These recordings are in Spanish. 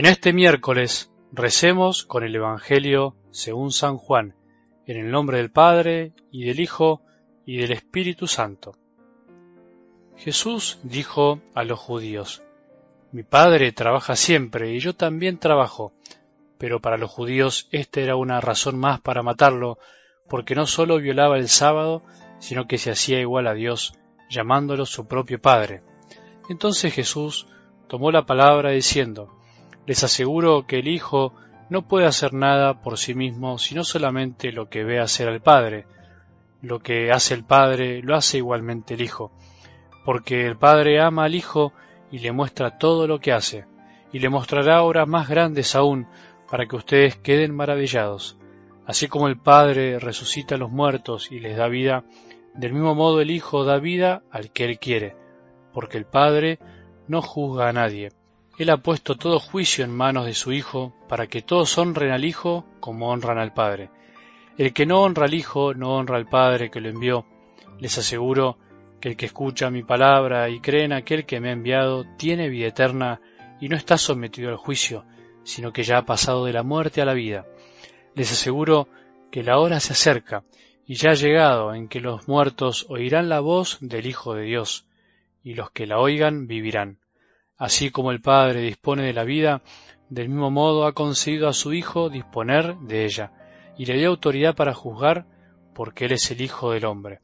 En este miércoles recemos con el Evangelio según San Juan, en el nombre del Padre, y del Hijo, y del Espíritu Santo. Jesús dijo a los judíos, Mi Padre trabaja siempre, y yo también trabajo, pero para los judíos esta era una razón más para matarlo, porque no sólo violaba el sábado, sino que se hacía igual a Dios, llamándolo su propio Padre. Entonces Jesús tomó la palabra diciendo, les aseguro que el Hijo no puede hacer nada por sí mismo, sino solamente lo que ve hacer al Padre. Lo que hace el Padre lo hace igualmente el Hijo, porque el Padre ama al Hijo y le muestra todo lo que hace, y le mostrará obras más grandes aún, para que ustedes queden maravillados. Así como el Padre resucita a los muertos y les da vida, del mismo modo el Hijo da vida al que Él quiere, porque el Padre no juzga a nadie, él ha puesto todo juicio en manos de su Hijo, para que todos honren al Hijo como honran al Padre. El que no honra al Hijo no honra al Padre que lo envió. Les aseguro que el que escucha mi palabra y cree en aquel que me ha enviado tiene vida eterna y no está sometido al juicio, sino que ya ha pasado de la muerte a la vida. Les aseguro que la hora se acerca y ya ha llegado en que los muertos oirán la voz del Hijo de Dios, y los que la oigan vivirán. Así como el Padre dispone de la vida, del mismo modo ha concedido a su Hijo disponer de ella, y le dio autoridad para juzgar, porque Él es el Hijo del hombre.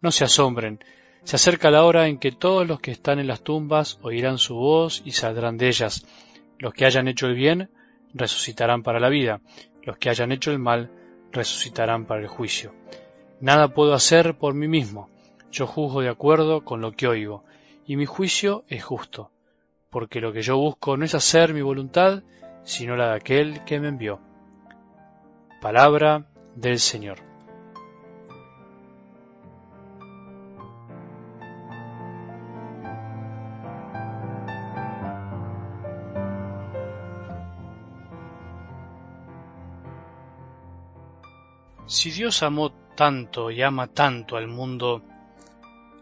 No se asombren, se acerca la hora en que todos los que están en las tumbas oirán su voz y saldrán de ellas. Los que hayan hecho el bien resucitarán para la vida, los que hayan hecho el mal resucitarán para el juicio. Nada puedo hacer por mí mismo, yo juzgo de acuerdo con lo que oigo, y mi juicio es justo porque lo que yo busco no es hacer mi voluntad, sino la de aquel que me envió. Palabra del Señor. Si Dios amó tanto y ama tanto al mundo,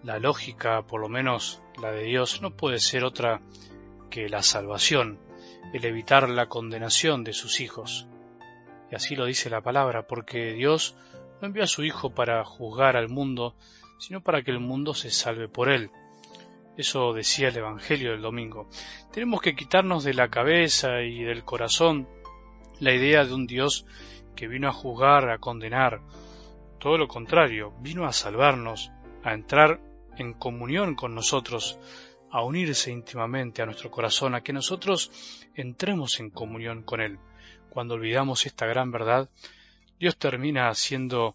la lógica, por lo menos la de Dios, no puede ser otra la salvación, el evitar la condenación de sus hijos. Y así lo dice la palabra, porque Dios no envió a su Hijo para juzgar al mundo, sino para que el mundo se salve por él. Eso decía el Evangelio del domingo. Tenemos que quitarnos de la cabeza y del corazón la idea de un Dios que vino a juzgar, a condenar. Todo lo contrario, vino a salvarnos, a entrar en comunión con nosotros, a unirse íntimamente a nuestro corazón, a que nosotros entremos en comunión con Él. Cuando olvidamos esta gran verdad, Dios termina siendo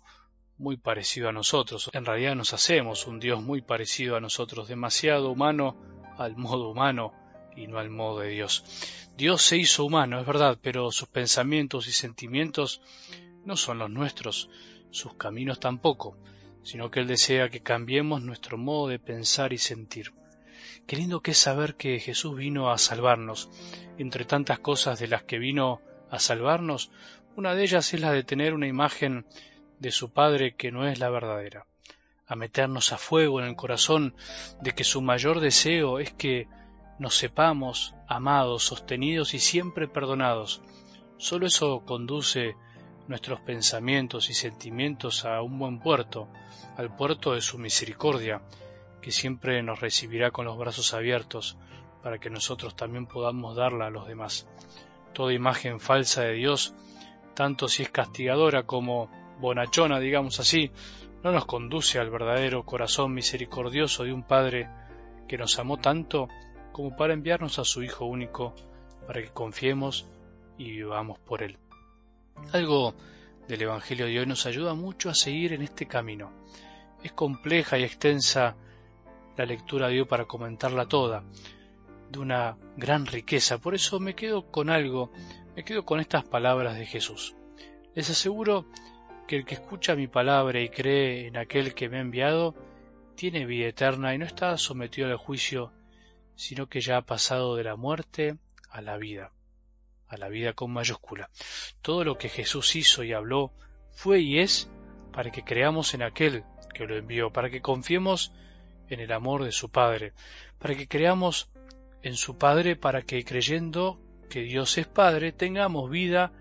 muy parecido a nosotros. En realidad nos hacemos un Dios muy parecido a nosotros, demasiado humano al modo humano y no al modo de Dios. Dios se hizo humano, es verdad, pero sus pensamientos y sentimientos no son los nuestros, sus caminos tampoco, sino que Él desea que cambiemos nuestro modo de pensar y sentir. Qué lindo que es saber que Jesús vino a salvarnos. Entre tantas cosas de las que vino a salvarnos, una de ellas es la de tener una imagen de su Padre que no es la verdadera, a meternos a fuego en el corazón de que su mayor deseo es que nos sepamos amados, sostenidos y siempre perdonados. Solo eso conduce nuestros pensamientos y sentimientos a un buen puerto, al puerto de su misericordia, que siempre nos recibirá con los brazos abiertos para que nosotros también podamos darla a los demás. Toda imagen falsa de Dios, tanto si es castigadora como bonachona, digamos así, no nos conduce al verdadero corazón misericordioso de un Padre que nos amó tanto como para enviarnos a su Hijo único para que confiemos y vivamos por Él. Algo del Evangelio de hoy nos ayuda mucho a seguir en este camino. Es compleja y extensa la lectura dio para comentarla toda, de una gran riqueza. Por eso me quedo con algo, me quedo con estas palabras de Jesús. Les aseguro que el que escucha mi palabra y cree en aquel que me ha enviado, tiene vida eterna y no está sometido al juicio, sino que ya ha pasado de la muerte a la vida, a la vida con mayúscula. Todo lo que Jesús hizo y habló fue y es para que creamos en aquel que lo envió, para que confiemos en el amor de su Padre, para que creamos en su Padre, para que creyendo que Dios es Padre, tengamos vida,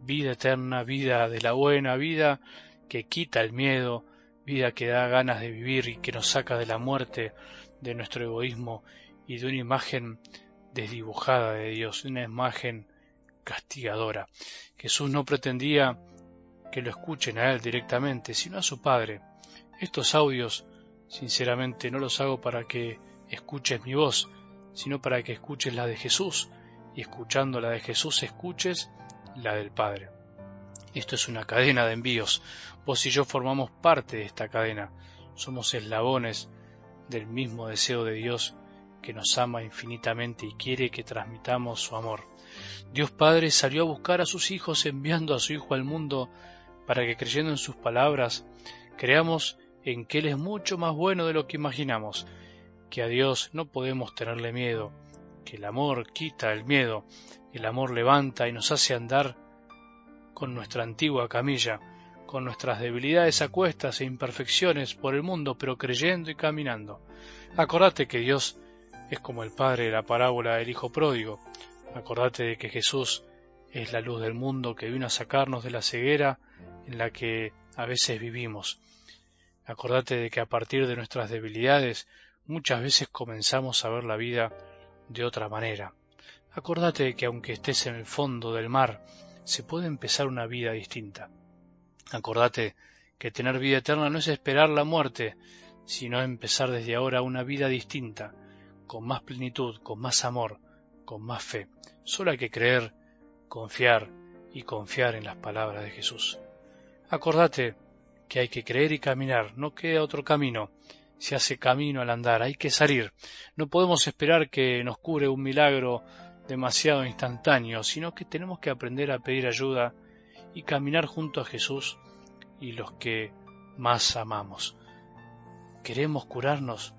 vida eterna, vida de la buena, vida que quita el miedo, vida que da ganas de vivir y que nos saca de la muerte, de nuestro egoísmo y de una imagen desdibujada de Dios, una imagen castigadora. Jesús no pretendía que lo escuchen a Él directamente, sino a su Padre. Estos audios, sinceramente, no los hago para que escuches mi voz, sino para que escuches la de Jesús, y escuchando la de Jesús escuches la del Padre. Esto es una cadena de envíos. Vos y yo formamos parte de esta cadena. Somos eslabones del mismo deseo de Dios que nos ama infinitamente y quiere que transmitamos su amor. Dios Padre salió a buscar a sus hijos enviando a su Hijo al mundo para que creyendo en sus palabras creamos en que Él es mucho más bueno de lo que imaginamos, que a Dios no podemos tenerle miedo, que el amor quita el miedo, el amor levanta y nos hace andar con nuestra antigua camilla, con nuestras debilidades a cuestas e imperfecciones por el mundo, pero creyendo y caminando. Acordate que Dios es como el Padre de la parábola del Hijo Pródigo. Acordate de que Jesús es la luz del mundo que vino a sacarnos de la ceguera en la que a veces vivimos. Acordate de que a partir de nuestras debilidades muchas veces comenzamos a ver la vida de otra manera. Acordate de que aunque estés en el fondo del mar, se puede empezar una vida distinta. Acordate que tener vida eterna no es esperar la muerte, sino empezar desde ahora una vida distinta, con más plenitud, con más amor, con más fe. Solo hay que creer, confiar y confiar en las palabras de Jesús. Acordate que hay que creer y caminar, no queda otro camino. Se hace camino al andar, hay que salir. No podemos esperar que nos cure un milagro demasiado instantáneo, sino que tenemos que aprender a pedir ayuda y caminar junto a Jesús y los que más amamos. ¿Queremos curarnos?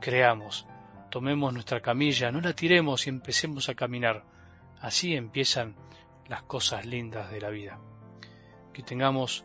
Creamos, tomemos nuestra camilla, no la tiremos y empecemos a caminar. Así empiezan las cosas lindas de la vida. Que tengamos